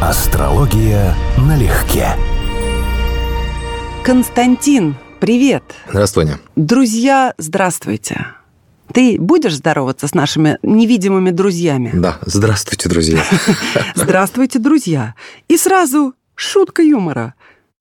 Астрология налегке. Константин, привет. Здравствуй, Аня. Друзья, здравствуйте. Ты будешь здороваться с нашими невидимыми друзьями? Да, здравствуйте, друзья. Здравствуйте, друзья. И сразу шутка юмора.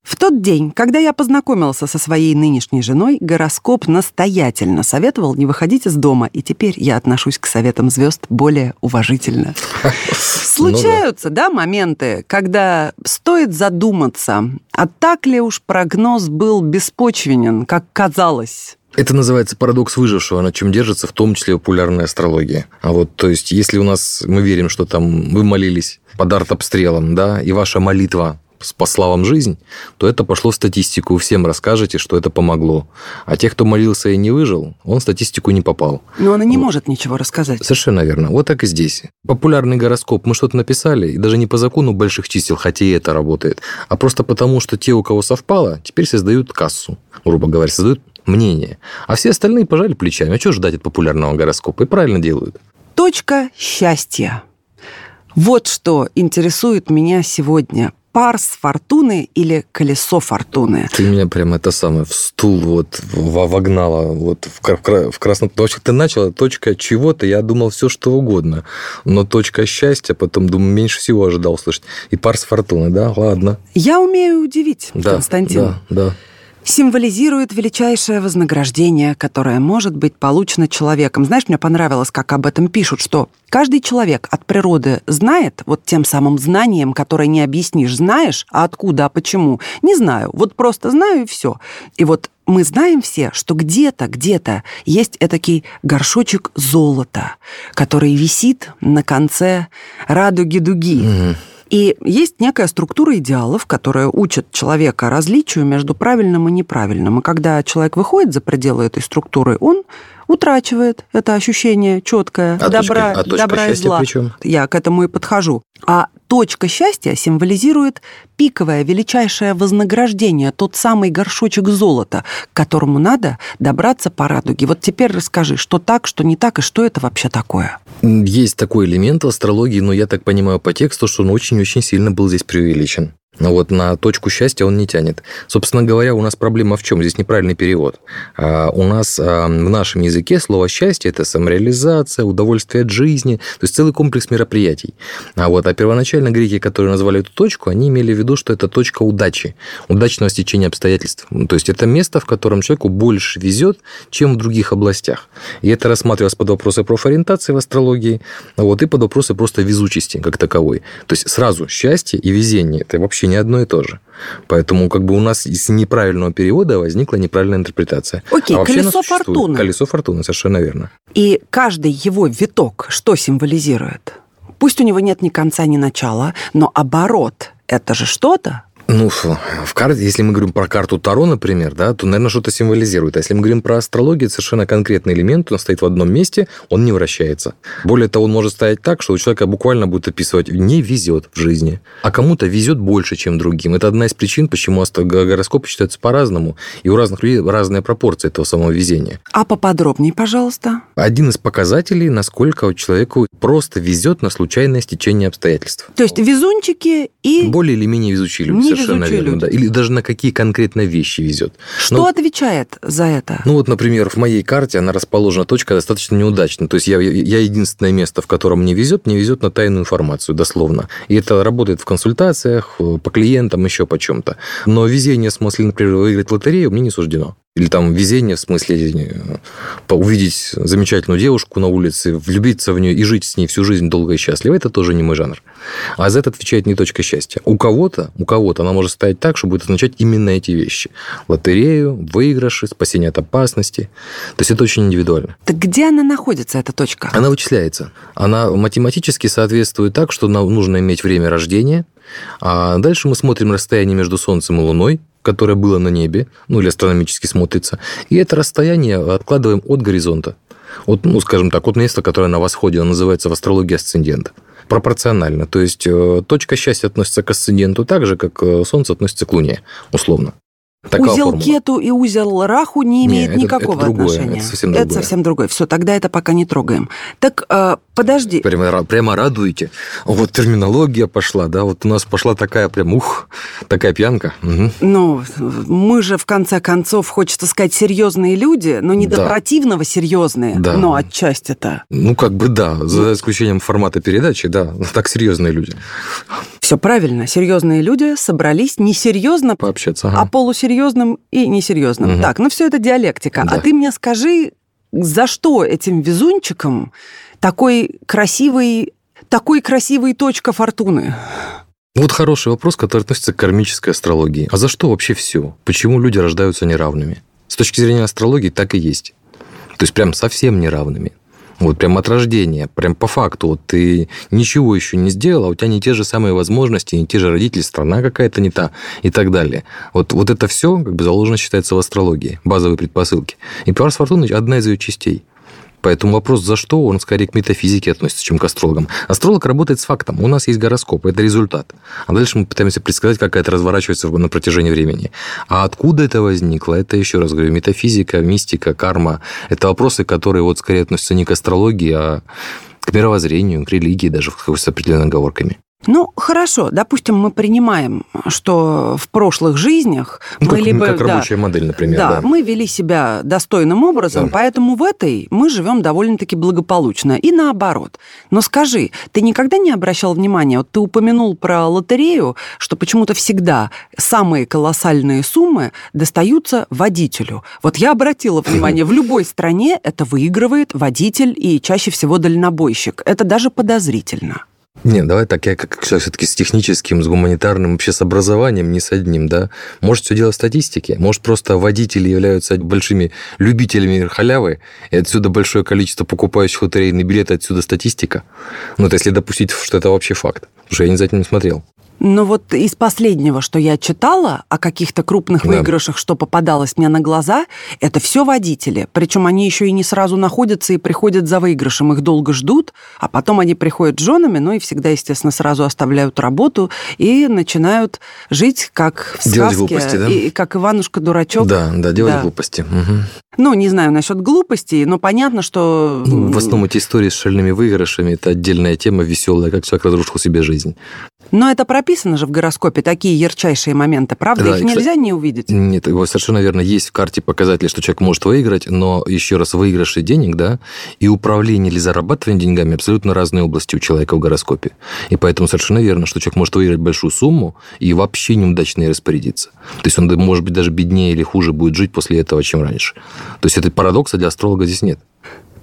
В тот день, когда я познакомился со своей нынешней женой, гороскоп настоятельно советовал не выходить из дома, и теперь я отношусь к советам звезд более уважительно. Случаются, да, моменты, когда стоит задуматься, а так ли уж прогноз был беспочвенен, как казалось? Это называется парадокс выжившего, на чем держится в том числе популярная астрология. А вот, то есть, если у нас, мы верим, что там вы молились под артобстрелом, да, и ваша молитва спасла вам жизнь, то это пошло в статистику. Всем расскажете, что это помогло. А тех, кто молился и не выжил, он в статистику не попал. Но она не вот. может ничего рассказать. Совершенно верно. Вот так и здесь. Популярный гороскоп. Мы что-то написали, и даже не по закону больших чисел, хотя и это работает, а просто потому, что те, у кого совпало, теперь создают кассу, грубо говоря, создают мнение. А все остальные пожали плечами. А что ждать от популярного гороскопа? И правильно делают. Точка счастья. Вот что интересует меня сегодня парс фортуны или колесо фортуны? Ты меня прям это самое в стул вот вогнала вот в, в красном... Вообще ты начала точка чего-то, я думал все что угодно, но точка счастья, потом, думаю, меньше всего ожидал услышать. И парс фортуны, да, ладно. Я умею удивить, да, Константин. Да, да символизирует величайшее вознаграждение, которое может быть получено человеком. Знаешь, мне понравилось, как об этом пишут, что каждый человек от природы знает вот тем самым знанием, которое не объяснишь, знаешь, а откуда, а почему, не знаю, вот просто знаю и все. И вот мы знаем все, что где-то, где-то есть этакий горшочек золота, который висит на конце радуги-дуги. Mm-hmm. И есть некая структура идеалов, которая учит человека различию между правильным и неправильным. И когда человек выходит за пределы этой структуры, он утрачивает это ощущение четкое а добра, точка, а добра и зла. Причем? Я к этому и подхожу. А точка счастья символизирует пиковое, величайшее вознаграждение, тот самый горшочек золота, к которому надо добраться по радуге. Вот теперь расскажи, что так, что не так, и что это вообще такое? Есть такой элемент в астрологии, но я так понимаю по тексту, что он очень-очень сильно был здесь преувеличен. Но вот на точку счастья он не тянет. Собственно говоря, у нас проблема в чем? Здесь неправильный перевод. А, у нас а, в нашем языке слово «счастье» – это самореализация, удовольствие от жизни, то есть целый комплекс мероприятий. А вот а первоначально греки, которые назвали эту точку, они имели в виду, что это точка удачи, удачного стечения обстоятельств. То есть это место, в котором человеку больше везет, чем в других областях. И это рассматривалось под вопросы профориентации в астрологии, вот, и под вопросы просто везучести как таковой. То есть сразу счастье и везение – это вообще не одно и то же. Поэтому как бы у нас из неправильного перевода возникла неправильная интерпретация. Окей, а колесо фортуны. Колесо фортуны, совершенно верно. И каждый его виток что символизирует? Пусть у него нет ни конца, ни начала, но оборот – это же что-то. Ну, в карте, если мы говорим про карту Таро, например, да, то, наверное, что-то символизирует. А если мы говорим про астрологию, это совершенно конкретный элемент, он стоит в одном месте, он не вращается. Более того, он может стоять так, что у человека буквально будет описывать «не везет в жизни», а кому-то везет больше, чем другим. Это одна из причин, почему гороскопы считаются по-разному, и у разных людей разная пропорция этого самого везения. А поподробнее, пожалуйста. Один из показателей, насколько человеку просто везет на случайное стечение обстоятельств. То есть везунчики и... Более или менее везучие люди, совершенно верно. Люди. Да. Или даже на какие конкретно вещи везет. Что ну, отвечает за это? Ну вот, например, в моей карте она расположена точка достаточно неудачно. То есть я, я единственное место, в котором мне везет, мне везет на тайную информацию, дословно. И это работает в консультациях, по клиентам, еще по чем-то. Но везение в смысле, например, выиграть лотерею мне не суждено. Или там везение, в смысле увидеть замечательную девушку на улице, влюбиться в нее и жить с ней всю жизнь долго и счастливо, это тоже не мой жанр. А за это отвечает не точка счастья. У кого-то, у кого-то она может стоять так, что будет означать именно эти вещи. Лотерею, выигрыши, спасение от опасности. То есть это очень индивидуально. Так где она находится, эта точка? Она вычисляется. Она математически соответствует так, что нам нужно иметь время рождения, а дальше мы смотрим расстояние между Солнцем и Луной, которое было на небе, ну или астрономически смотрится, и это расстояние откладываем от горизонта. От, ну, скажем так, от места, которое на восходе, оно называется в астрологии асцендент. Пропорционально. То есть э, точка счастья относится к асценденту так же, как э, Солнце относится к Луне, условно. Такая узел формула. кету и узел раху не Не, имеет это- никакого это другое, отношения. это совсем Это другое. совсем другое. Все, тогда это пока не трогаем. Так, э, подожди. Прямо, прямо радуете. Вот терминология пошла, да, вот у нас пошла такая прям, ух, такая пьянка. Мгм. Ну, мы же, в конце концов, хочется сказать, серьезные люди, но не до Да. противного серьезные, Да. но отчасти-то. Ну, как бы да, за исключением формата передачи, да, так серьезные люди. Все правильно. Серьезные люди собрались несерьезно, Пообщаться. а ага. Полусерьезным и несерьезным. Мгм. Так, ну все это диалектика. Да. А ты мне скажи, за что этим везунчикам такой красивый, такой красивый точка фортуны? Вот хороший вопрос, который относится к кармической астрологии. А за что вообще все? Почему люди рождаются неравными? С точки зрения астрологии так и есть. То есть прям совсем неравными. Вот прям от рождения, прям по факту, вот ты ничего еще не сделал, а у тебя не те же самые возможности, не те же родители, страна какая-то не та и так далее. Вот, вот это все как бы заложено считается в астрологии, базовые предпосылки. И Пиар Фортуны – одна из ее частей. Поэтому вопрос «за что?» он скорее к метафизике относится, чем к астрологам. Астролог работает с фактом. У нас есть гороскоп, это результат. А дальше мы пытаемся предсказать, как это разворачивается на протяжении времени. А откуда это возникло? Это, еще раз говорю, метафизика, мистика, карма. Это вопросы, которые вот скорее относятся не к астрологии, а к мировоззрению, к религии даже с определенными оговорками. Ну, хорошо, допустим, мы принимаем, что в прошлых жизнях Ну, мы как, либо... как да, рабочая модель, например. да, Да, мы вели себя достойным образом, Да. поэтому в этой мы живем довольно-таки благополучно. И наоборот. Но скажи, ты никогда не обращал внимания, вот ты упомянул про лотерею, что почему-то всегда самые колоссальные суммы достаются водителю. Вот я обратила внимание, в любой стране это выигрывает водитель и чаще всего дальнобойщик. Это даже подозрительно. Нет, давай так, я как человек все-таки с техническим, с гуманитарным, вообще с образованием, не с одним, да. Может, все дело в статистике. Может, просто водители являются большими любителями халявы, и отсюда большое количество покупающих лотерейные билеты, отсюда статистика. Ну, это если допустить, что это вообще факт. Потому что я за этим не смотрел. Но вот из последнего, что я читала о каких-то крупных Да. выигрышах, что попадалось мне на глаза, это все водители. Причем они еще и не сразу находятся и приходят за выигрышем. Их долго ждут, а потом они приходят с женами, ну и всегда, естественно, сразу оставляют работу и начинают жить как в Делать сказке. глупости, да? И, как Иванушка-дурачок. Да, да, делать Да. глупости. Мгм. Ну, не знаю насчет глупостей, но понятно, что... Ну, В основном эти истории с шальными выигрышами – это отдельная тема, веселая, как человек разрушил себе жизнь. Но это прописано же в гороскопе, такие ярчайшие моменты, правда? Да, Их кстати, нельзя не увидеть. Нет, его совершенно верно. Есть в карте показатели, что человек может выиграть, но еще раз, выигрыши денег, да, и управление или зарабатывание деньгами абсолютно разные области у человека в гороскопе. И поэтому совершенно верно, что человек может выиграть большую сумму и вообще неудачно ей распорядиться. То есть он, может быть, даже беднее или хуже будет жить после этого, чем раньше. То есть это парадокса для астролога здесь нет.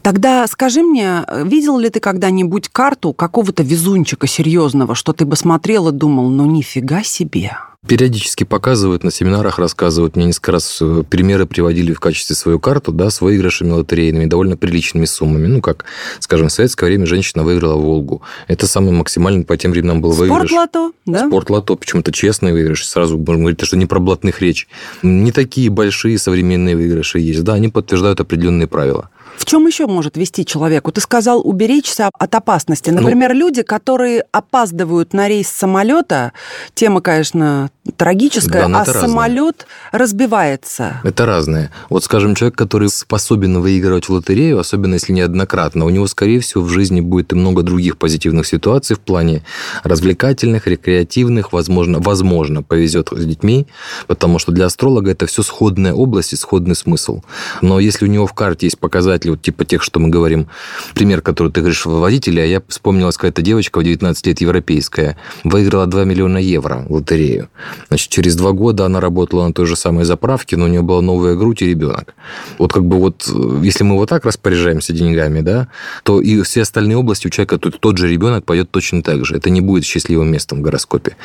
Тогда скажи мне, видел ли ты когда-нибудь карту какого-то везунчика серьезного, что ты бы смотрел и думал, ну нифига себе. Периодически показывают, на семинарах рассказывают. Мне несколько раз э, примеры приводили в качестве свою карту, да, с выигрышами лотерейными, довольно приличными суммами. Ну, как, скажем, в советское время женщина выиграла «Волгу». Это самый максимальный по тем временам был выигрыш. Спортлото, да? Спортлото, почему-то честный выигрыш. Сразу можно говорить, что не про блатных речь. Не такие большие современные выигрыши есть. Да, они подтверждают определенные правила. В чем еще может вести человеку? Ты сказал уберечься от опасности. Ну- Например, люди, которые опаздывают на рейс самолета, тема, конечно, трагическая, Да, а самолет разбивается. Это разное. Вот, скажем, человек, который способен выигрывать в лотерею, особенно если неоднократно, у него, скорее всего, в жизни будет и много других позитивных ситуаций в плане развлекательных, рекреативных, возможно, возможно повезет с детьми, потому что для астролога это все сходная область и сходный смысл. Но если у него в карте есть показатели, вот типа тех, что мы говорим, пример, который ты говоришь, водителя, я вспомнилась какая-то девочка в 19 лет европейская, выиграла 2 миллиона евро в лотерею. Значит, через два года она работала на той же самой заправке, но у нее была новая грудь и ребенок. Вот как бы вот, э, если мы вот так распоряжаемся деньгами, да, то и все остальные области у человека тот, тот же ребенок пойдет точно так же. Это не будет счастливым местом в гороскопе.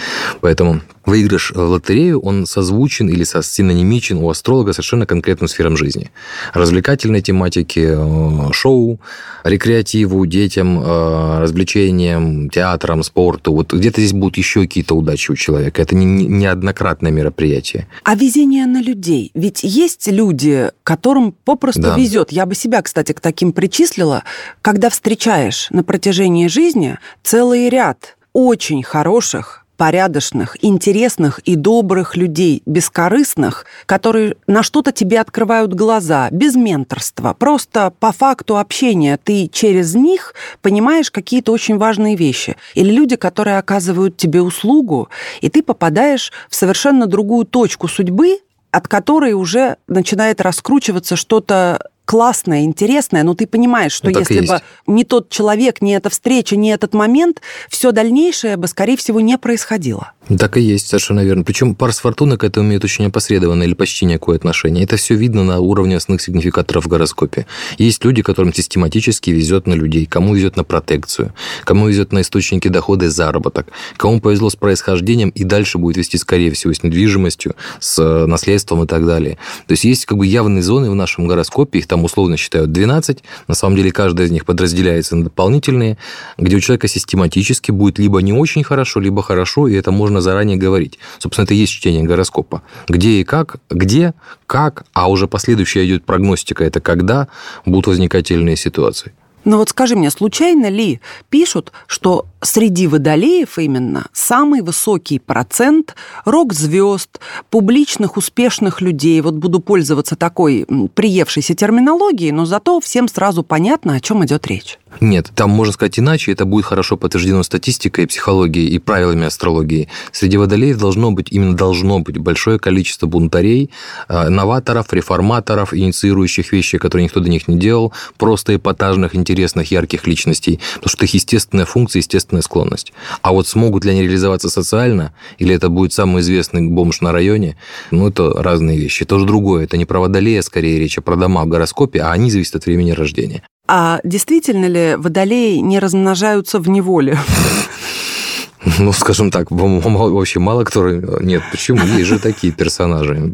Поэтому выигрыш в лотерею, он созвучен или синонимичен у астролога совершенно конкретным сферам жизни. Развлекательной тематики, э, шоу, рекреативу, детям, э, развлечениям, театрам, спорту. Вот где-то здесь будут еще какие-то удачи у человека. Это не, не- неоднократное мероприятие. А везение на людей. Ведь есть люди, которым попросту Да. везет. Я бы себя, кстати, к таким причислила. Когда встречаешь на протяжении жизни целый ряд очень хороших, порядочных, интересных и добрых людей, бескорыстных, которые на что-то тебе открывают глаза, без менторства. Просто по факту общения ты через них понимаешь какие-то очень важные вещи. Или люди, которые оказывают тебе услугу, и ты попадаешь в совершенно другую точку судьбы, от которой уже начинает раскручиваться что-то классное, интересное, но ты понимаешь, что ну, если бы не тот человек, не эта встреча, не этот момент, все дальнейшее бы, скорее всего, не происходило. Так и есть, совершенно верно. Причем Парс Фортуна к этому имеет очень опосредованное или почти никакое отношение. Это все видно на уровне основных сигнификаторов в гороскопе. Есть люди, которым систематически везет на людей, кому везет на протекцию, кому везет на источники дохода и заработок, кому повезло с происхождением и дальше будет вести, скорее всего, с недвижимостью, с э, наследством и так далее. То есть есть как бы явные зоны в нашем гороскопе, их там условно считают 12, на самом деле каждая из них подразделяется на дополнительные, где у человека систематически будет либо не очень хорошо, либо хорошо, и это можно заранее говорить. Собственно, это и есть чтение гороскопа. Где и как, где, как, а уже последующая идет прогностика, это когда будут возникать ситуации. Но вот скажи мне, случайно ли пишут, что среди водолеев именно самый высокий процент рок-звезд, публичных успешных людей, вот буду пользоваться такой приевшейся терминологией, но зато всем сразу понятно, о чем идет речь? Нет, там можно сказать иначе, это будет хорошо подтверждено статистикой, психологией и правилами астрологии. Среди водолеев должно быть, именно должно быть большое количество бунтарей, э, новаторов, реформаторов, инициирующих вещи, которые никто до них не делал, просто эпатажных, интересных, ярких личностей, потому что их естественная функция, естественная склонность. А вот смогут ли они реализоваться социально, или это будет самый известный бомж на районе, ну, это разные вещи. Это уже другое, это не про водолея, скорее речь, а про дома в гороскопе, а они зависят от времени рождения. А действительно ли водолеи не размножаются в неволе? Ну, скажем так, вообще мало кто... Нет, почему? Есть же такие персонажи.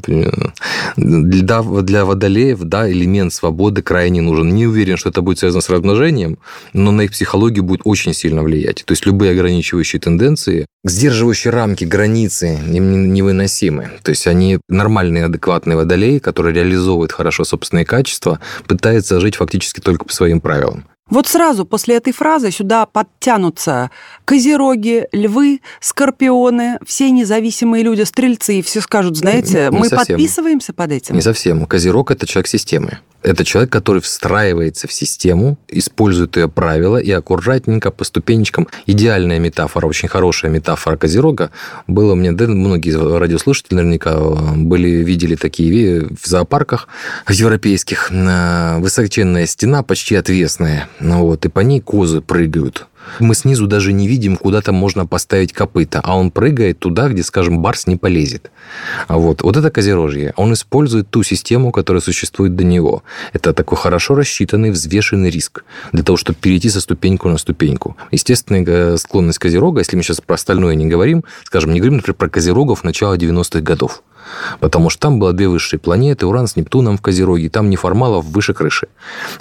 Для, для водолеев, да, элемент свободы крайне нужен. Не уверен, что это будет связано с размножением, но на их психологию будет очень сильно влиять. То есть любые ограничивающие тенденции, сдерживающие рамки, границы им невыносимы. То есть они нормальные, адекватные водолеи, которые реализовывают хорошо собственные качества, пытаются жить фактически только по своим правилам. Вот сразу после этой фразы сюда подтянутся козероги, львы, скорпионы, все независимые люди, стрельцы, и все скажут, знаете, не мы совсем. подписываемся под этим. Не совсем. Козерог – это человек системы. Это человек, который встраивается в систему, использует ее правила и аккуратненько по ступенечкам. Идеальная метафора, очень хорошая метафора Козерога. Было мне, да, многие радиослушатели наверняка были, видели такие в зоопарках европейских. Высоченная стена, почти отвесная. Ну вот, и по ней козы прыгают. Мы снизу даже не видим, куда там можно поставить копыта, а он прыгает туда, где, скажем, барс не полезет. Вот, вот это козерожье. Он использует ту систему, которая существует до него. Это такой хорошо рассчитанный, взвешенный риск для того, чтобы перейти со ступеньку на ступеньку. Естественная э, склонность козерога, если мы сейчас про остальное не говорим, скажем, не говорим, например, про козерогов начала 90-х годов. Потому что там было две высшие планеты, Уран с Нептуном в Козероге, там неформалов выше крыши.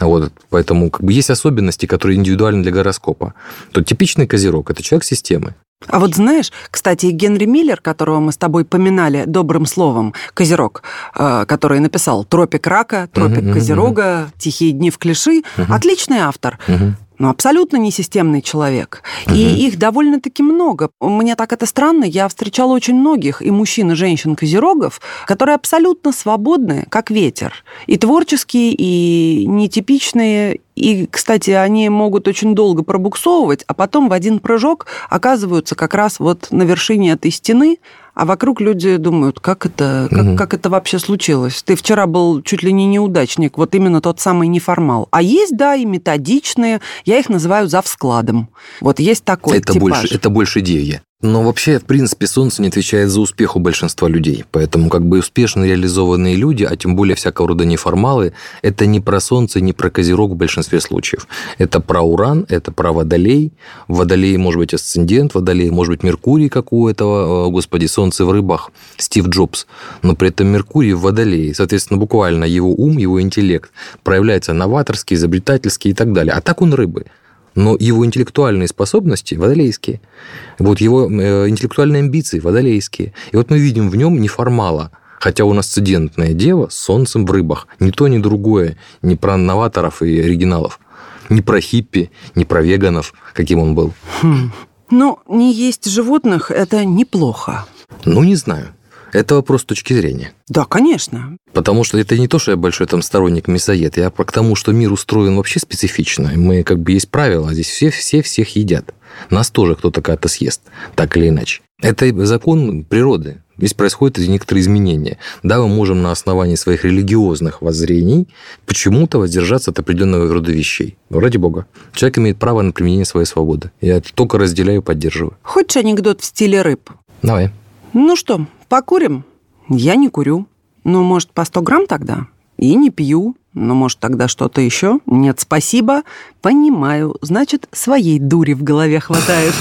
Вот, поэтому как бы есть особенности, которые индивидуальны для гороскопа. То типичный Козерог – это человек системы. А вот знаешь, кстати, Генри Миллер, которого мы с тобой поминали добрым словом, Козерог, э, который написал «Тропик рака», «Тропик uh-huh, Козерога», uh-huh. «Тихие дни в клиши», uh-huh. отличный автор. Uh-huh ну, абсолютно несистемный человек. Угу. И их довольно-таки много. Мне так это странно. Я встречала очень многих и мужчин, и женщин козерогов, которые абсолютно свободны, как ветер. И творческие, и нетипичные. И, кстати, они могут очень долго пробуксовывать, а потом в один прыжок оказываются как раз вот на вершине этой стены, а вокруг люди думают, как это, как, угу. как это вообще случилось? Ты вчера был чуть ли не неудачник, вот именно тот самый неформал. А есть, да, и методичные, я их называю завскладом. Вот есть такой это типаж. Больше, это больше идея. Но вообще, в принципе, Солнце не отвечает за успех у большинства людей. Поэтому как бы успешно реализованные люди, а тем более всякого рода неформалы, это не про Солнце, не про Козерог в большинстве случаев. Это про Уран, это про Водолей. Водолей может быть асцендент, Водолей может быть Меркурий, как у этого, господи, Солнце в рыбах, Стив Джобс. Но при этом Меркурий в Водолее. Соответственно, буквально его ум, его интеллект проявляется новаторский, изобретательский и так далее. А так он рыбы но его интеллектуальные способности водолейские, вот его э, интеллектуальные амбиции водолейские. И вот мы видим в нем неформала, хотя он асцендентная дева с солнцем в рыбах. Ни то, ни другое, не про новаторов и оригиналов, не про хиппи, не про веганов, каким он был. Хм. Ну, не есть животных – это неплохо. Ну, не знаю. Это вопрос точки зрения. Да, конечно. Потому что это не то, что я большой там сторонник мясоед, я к тому, что мир устроен вообще специфично. Мы как бы есть правила, а здесь все, все всех едят. Нас тоже кто-то когда-то съест, так или иначе. Это закон природы. Здесь происходят некоторые изменения. Да, мы можем на основании своих религиозных воззрений почему-то воздержаться от определенного рода вещей. Ради бога. Человек имеет право на применение своей свободы. Я это только разделяю и поддерживаю. Хочешь анекдот в стиле рыб? Давай. Ну что, покурим? Я не курю. Ну, может, по 100 грамм тогда? И не пью. Ну, может, тогда что-то еще? Нет, спасибо. Понимаю. Значит, своей дури в голове хватает.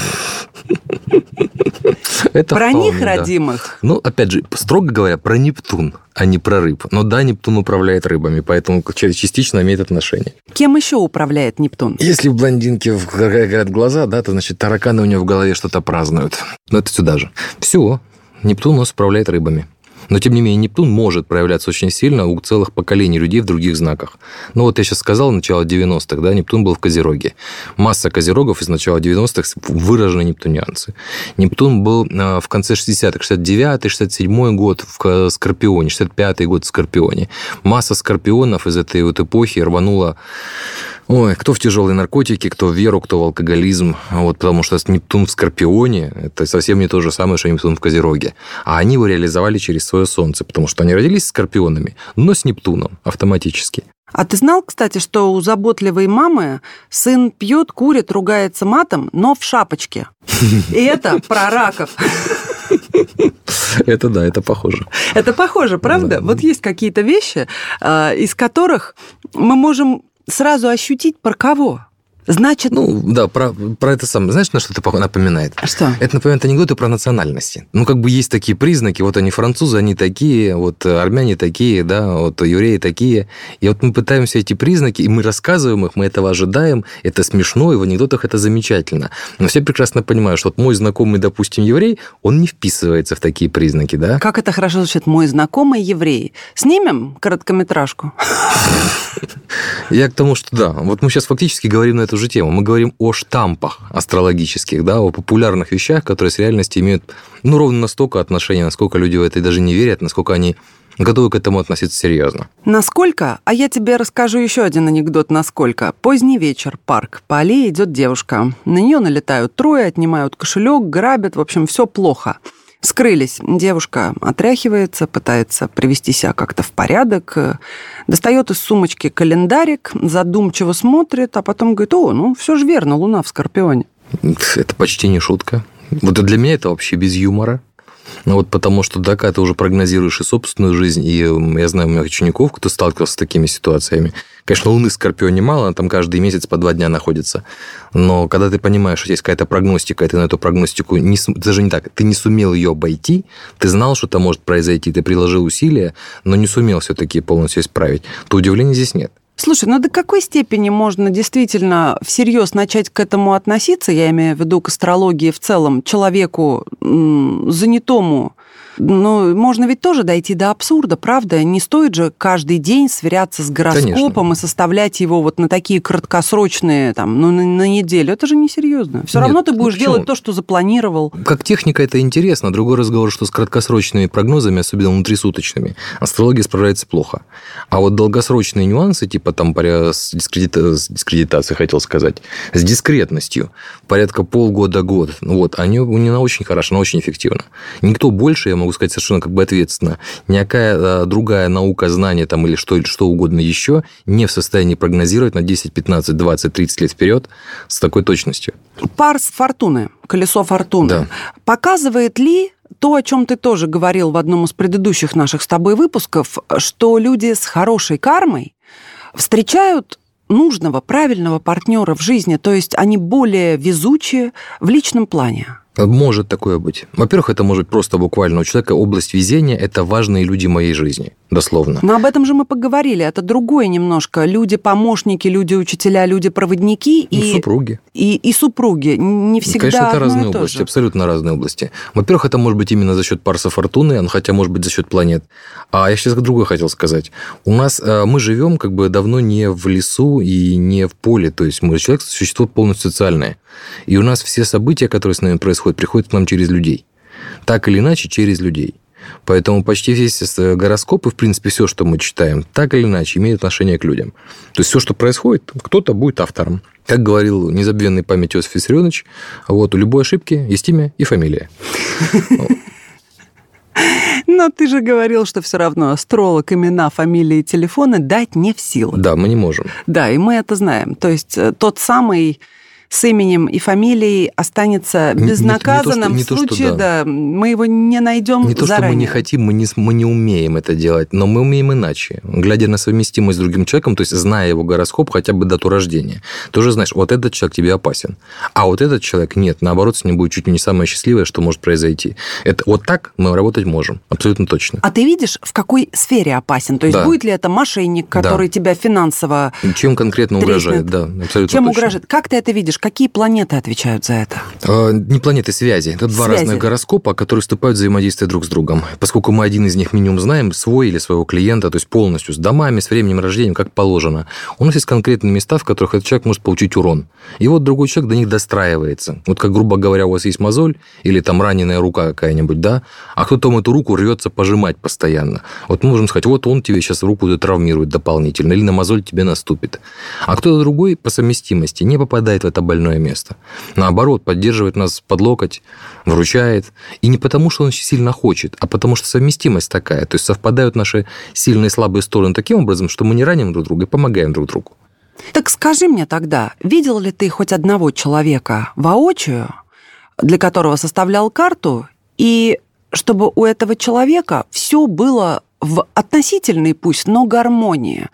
Это про вполне, них, да. родимых. Ну, опять же, строго говоря, про Нептун, а не про рыб. Но да, Нептун управляет рыбами, поэтому частично имеет отношение. Кем еще управляет Нептун? Если в блондинке горят глаза, да, то значит тараканы у нее в голове что-то празднуют. Но это сюда же. Все, Нептун у нас управляет рыбами. Но, тем не менее, Нептун может проявляться очень сильно у целых поколений людей в других знаках. Ну, вот я сейчас сказал, начало 90-х, да, Нептун был в Козероге. Масса Козерогов из начала 90-х выраженные нептунианцы. Нептун был а, в конце 60-х, 69-й, 67-й год в Скорпионе, 65-й год в Скорпионе. Масса скорпионов из этой вот эпохи рванула Ой, кто в тяжелые наркотики, кто в веру, кто в алкоголизм. Вот потому что Нептун в Скорпионе – это совсем не то же самое, что Нептун в Козероге. А они его реализовали через свое Солнце, потому что они родились с Скорпионами, но с Нептуном автоматически. А ты знал, кстати, что у заботливой мамы сын пьет, курит, ругается матом, но в шапочке? И это про раков. Это да, это похоже. Это похоже, правда? Вот есть какие-то вещи, а, из которых мы можем сразу ощутить, про кого. Значит... Ну, да, про, про это самое. Знаешь, на что это напоминает? Что? Это напоминает анекдоты про национальности. Ну, как бы есть такие признаки, вот они французы, они такие, вот армяне такие, да, вот евреи такие. И вот мы пытаемся эти признаки, и мы рассказываем их, мы этого ожидаем, это смешно, и в анекдотах это замечательно. Но все прекрасно понимают, что вот мой знакомый, допустим, еврей, он не вписывается в такие признаки, да? Как это хорошо звучит, мой знакомый еврей. Снимем короткометражку? Я к тому, что да, вот мы сейчас фактически говорим на эту же тему. Мы говорим о штампах астрологических, да, о популярных вещах, которые с реальностью имеют, ну, ровно настолько отношения, насколько люди в это даже не верят, насколько они готовы к этому относиться серьезно. Насколько? А я тебе расскажу еще один анекдот, насколько. Поздний вечер, парк. По аллее идет девушка. На нее налетают трое, отнимают кошелек, грабят, в общем, все плохо. Скрылись. Девушка отряхивается, пытается привести себя как-то в порядок, достает из сумочки календарик, задумчиво смотрит, а потом говорит, о, ну все же верно, луна в Скорпионе. Это почти не шутка. Вот для меня это вообще без юмора. Ну вот потому что, да, когда ты уже прогнозируешь и собственную жизнь, и я знаю у моих учеников, кто сталкивался с такими ситуациями. Конечно, Луны в Скорпионе мало, она там каждый месяц по два дня находится. Но когда ты понимаешь, что есть какая-то прогностика, и ты на эту прогностику, не, даже не так, ты не сумел ее обойти, ты знал, что это может произойти, ты приложил усилия, но не сумел все-таки полностью исправить, то удивления здесь нет. Слушай, ну до какой степени можно действительно всерьез начать к этому относиться, я имею в виду к астрологии в целом, человеку занятому ну, можно ведь тоже дойти до абсурда, правда? Не стоит же каждый день сверяться с гороскопом Конечно. и составлять его вот на такие краткосрочные, там, ну, на, на неделю. Это же несерьезно. Все равно ты будешь почему? делать то, что запланировал. Как техника это интересно. Другой разговор, что с краткосрочными прогнозами, особенно внутрисуточными, астрология справляется плохо. А вот долгосрочные нюансы, типа там с, дискредита... с дискредитацией, хотел сказать, с дискретностью, порядка полгода-год, вот, они, нее очень хорошо, она очень эффективна. Никто больше, я могу могу сказать совершенно как бы ответственно, никакая а, другая наука, знание там или что, что угодно еще не в состоянии прогнозировать на 10, 15, 20, 30 лет вперед с такой точностью. Парс фортуны, колесо фортуны, да. показывает ли то, о чем ты тоже говорил в одном из предыдущих наших с тобой выпусков, что люди с хорошей кармой встречают нужного, правильного партнера в жизни, то есть они более везучие в личном плане. Может такое быть. Во-первых, это может быть просто буквально у человека область везения – это важные люди моей жизни. Дословно. Но об этом же мы поговорили. Это другое немножко. Люди-помощники, люди-учителя, люди-проводники Ну, и, супруги. и, и супруги. Не всегда Конечно, это и разные области, же. абсолютно разные области. Во-первых, это может быть именно за счет Парса Фортуны, хотя может быть за счет планет. А я сейчас другое хотел сказать. У нас э, мы живем как бы давно не в лесу и не в поле, то есть мы человек существо полностью социальное. И у нас все события, которые с нами происходят, приходят к нам через людей. Так или иначе, через людей. Поэтому почти весь э, гороскоп и, в принципе, все, что мы читаем, так или иначе имеет отношение к людям. То есть все, что происходит, кто-то будет автором. Как говорил незабвенный память Иосиф Виссарионович, вот у любой ошибки есть имя и фамилия. Но ты же говорил, что все равно астролог имена, фамилии, телефоны дать не в силу. Да, мы не можем. Да, и мы это знаем. То есть э, тот самый с именем и фамилией останется Не- не- не то, что- безнаказанным не в то, случае, да. да. мы его не найдем Не то, что мы не хотим, мы не, мы не умеем это делать, но мы умеем иначе. Глядя на совместимость с другим человеком, то есть зная его гороскоп, хотя бы дату рождения, ты уже знаешь, вот этот человек тебе опасен, а вот этот человек нет, наоборот, с ним будет чуть ли не самое счастливое, что может произойти. Это вот так мы работать можем, абсолютно точно. А ты видишь, в какой сфере опасен? То есть Да. будет ли это мошенник, который тебя финансово... Чем конкретно Треснет. угрожает, да, абсолютно Чем точно. угрожает? Как ты это видишь? Какие планеты отвечают за это? А, Не планеты связи. Это два Связи. разных гороскопа, которые вступают в взаимодействие друг с другом. Поскольку мы один из них минимум знаем, свой или своего клиента, то есть полностью с домами, с временем рождения, как положено. У нас есть конкретные места, в которых этот человек может получить урон. И вот другой человек до них достраивается. Вот как, грубо говоря, у вас есть мозоль или там раненая рука какая-нибудь, да, а кто-то вам эту руку рвется пожимать постоянно. Вот мы можем сказать, вот он тебе сейчас руку травмирует дополнительно, или на мозоль тебе наступит. А кто-то другой по совместимости не попадает в это больное место. Наоборот, поддерживает нас под локоть, вручает. И не потому, что он очень сильно хочет, а потому что совместимость такая. То есть совпадают наши сильные и слабые стороны таким образом, что мы не раним друг друга и помогаем друг другу. Так скажи мне тогда, видел ли ты хоть одного человека воочию, для которого составлял карту, и чтобы у этого человека все было в относительной пусть, но гармонии.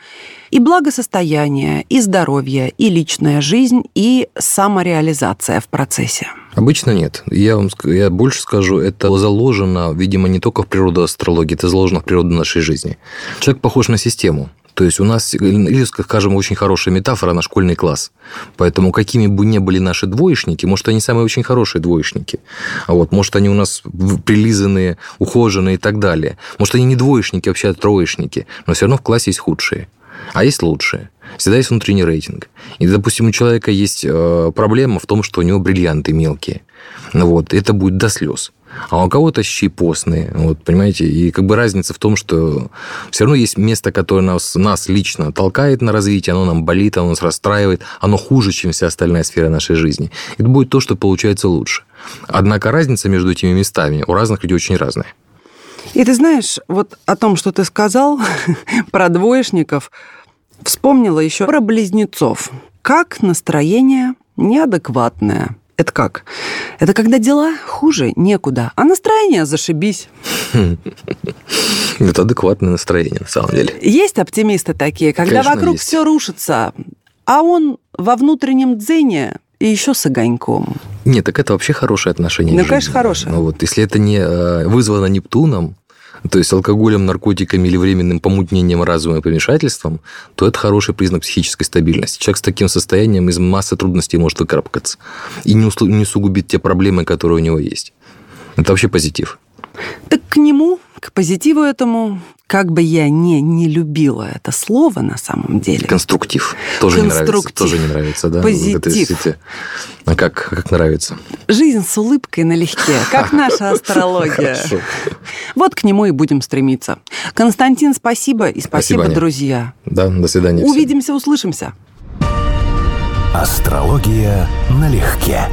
И благосостояние, и здоровье, и личная жизнь, и самореализация в процессе. Обычно нет. Я вам я больше скажу, это заложено, видимо, не только в природу астрологии, это заложено в природу нашей жизни. Человек похож на систему. То есть у нас, или, скажем, очень хорошая метафора на школьный класс. Поэтому какими бы ни были наши двоечники, может, они самые очень хорошие двоечники. А вот, может, они у нас прилизанные, ухоженные и так далее. Может, они не двоечники, вообще а троечники. Но все равно в классе есть худшие. А есть лучшие. Всегда есть внутренний рейтинг. И, допустим, у человека есть э, проблема в том, что у него бриллианты мелкие. Ну вот, это будет до слез. А у кого-то щи постные, вот, понимаете? И как бы разница в том, что все равно есть место, которое нас, нас лично толкает на развитие, оно нам болит, оно нас расстраивает, оно хуже, чем вся остальная сфера нашей жизни. Это будет то, что получается лучше. Однако разница между этими местами у разных людей очень разная. И ты знаешь, вот о том, что ты сказал про двоечников, вспомнила еще про близнецов. Как настроение неадекватное. Это как? Это когда дела хуже некуда, а настроение зашибись. Это адекватное настроение, на самом деле. Есть оптимисты такие, когда Конечно, вокруг есть. все рушится, а он во внутреннем дзене и еще с огоньком. Нет, так это вообще хорошее отношение. Ну, конечно, хорошее. Ну, вот, если это не э, вызвано Нептуном, то есть алкоголем, наркотиками или временным помутнением разума и помешательством, то это хороший признак психической стабильности. Человек с таким состоянием из массы трудностей может выкарабкаться и не, услу- не усугубит те проблемы, которые у него есть. Это вообще позитив. Так к нему, к позитиву этому, как бы я не, не любила это слово на самом деле. Конструктив. Тоже не нравится. Конструктив. Тоже не нравится, да? Позитив. А как, как нравится? Жизнь с улыбкой налегке, как наша астрология. Вот к нему и будем стремиться. Константин, спасибо и спасибо, друзья. Да, до свидания. всем. Увидимся, услышимся. Астрология налегке.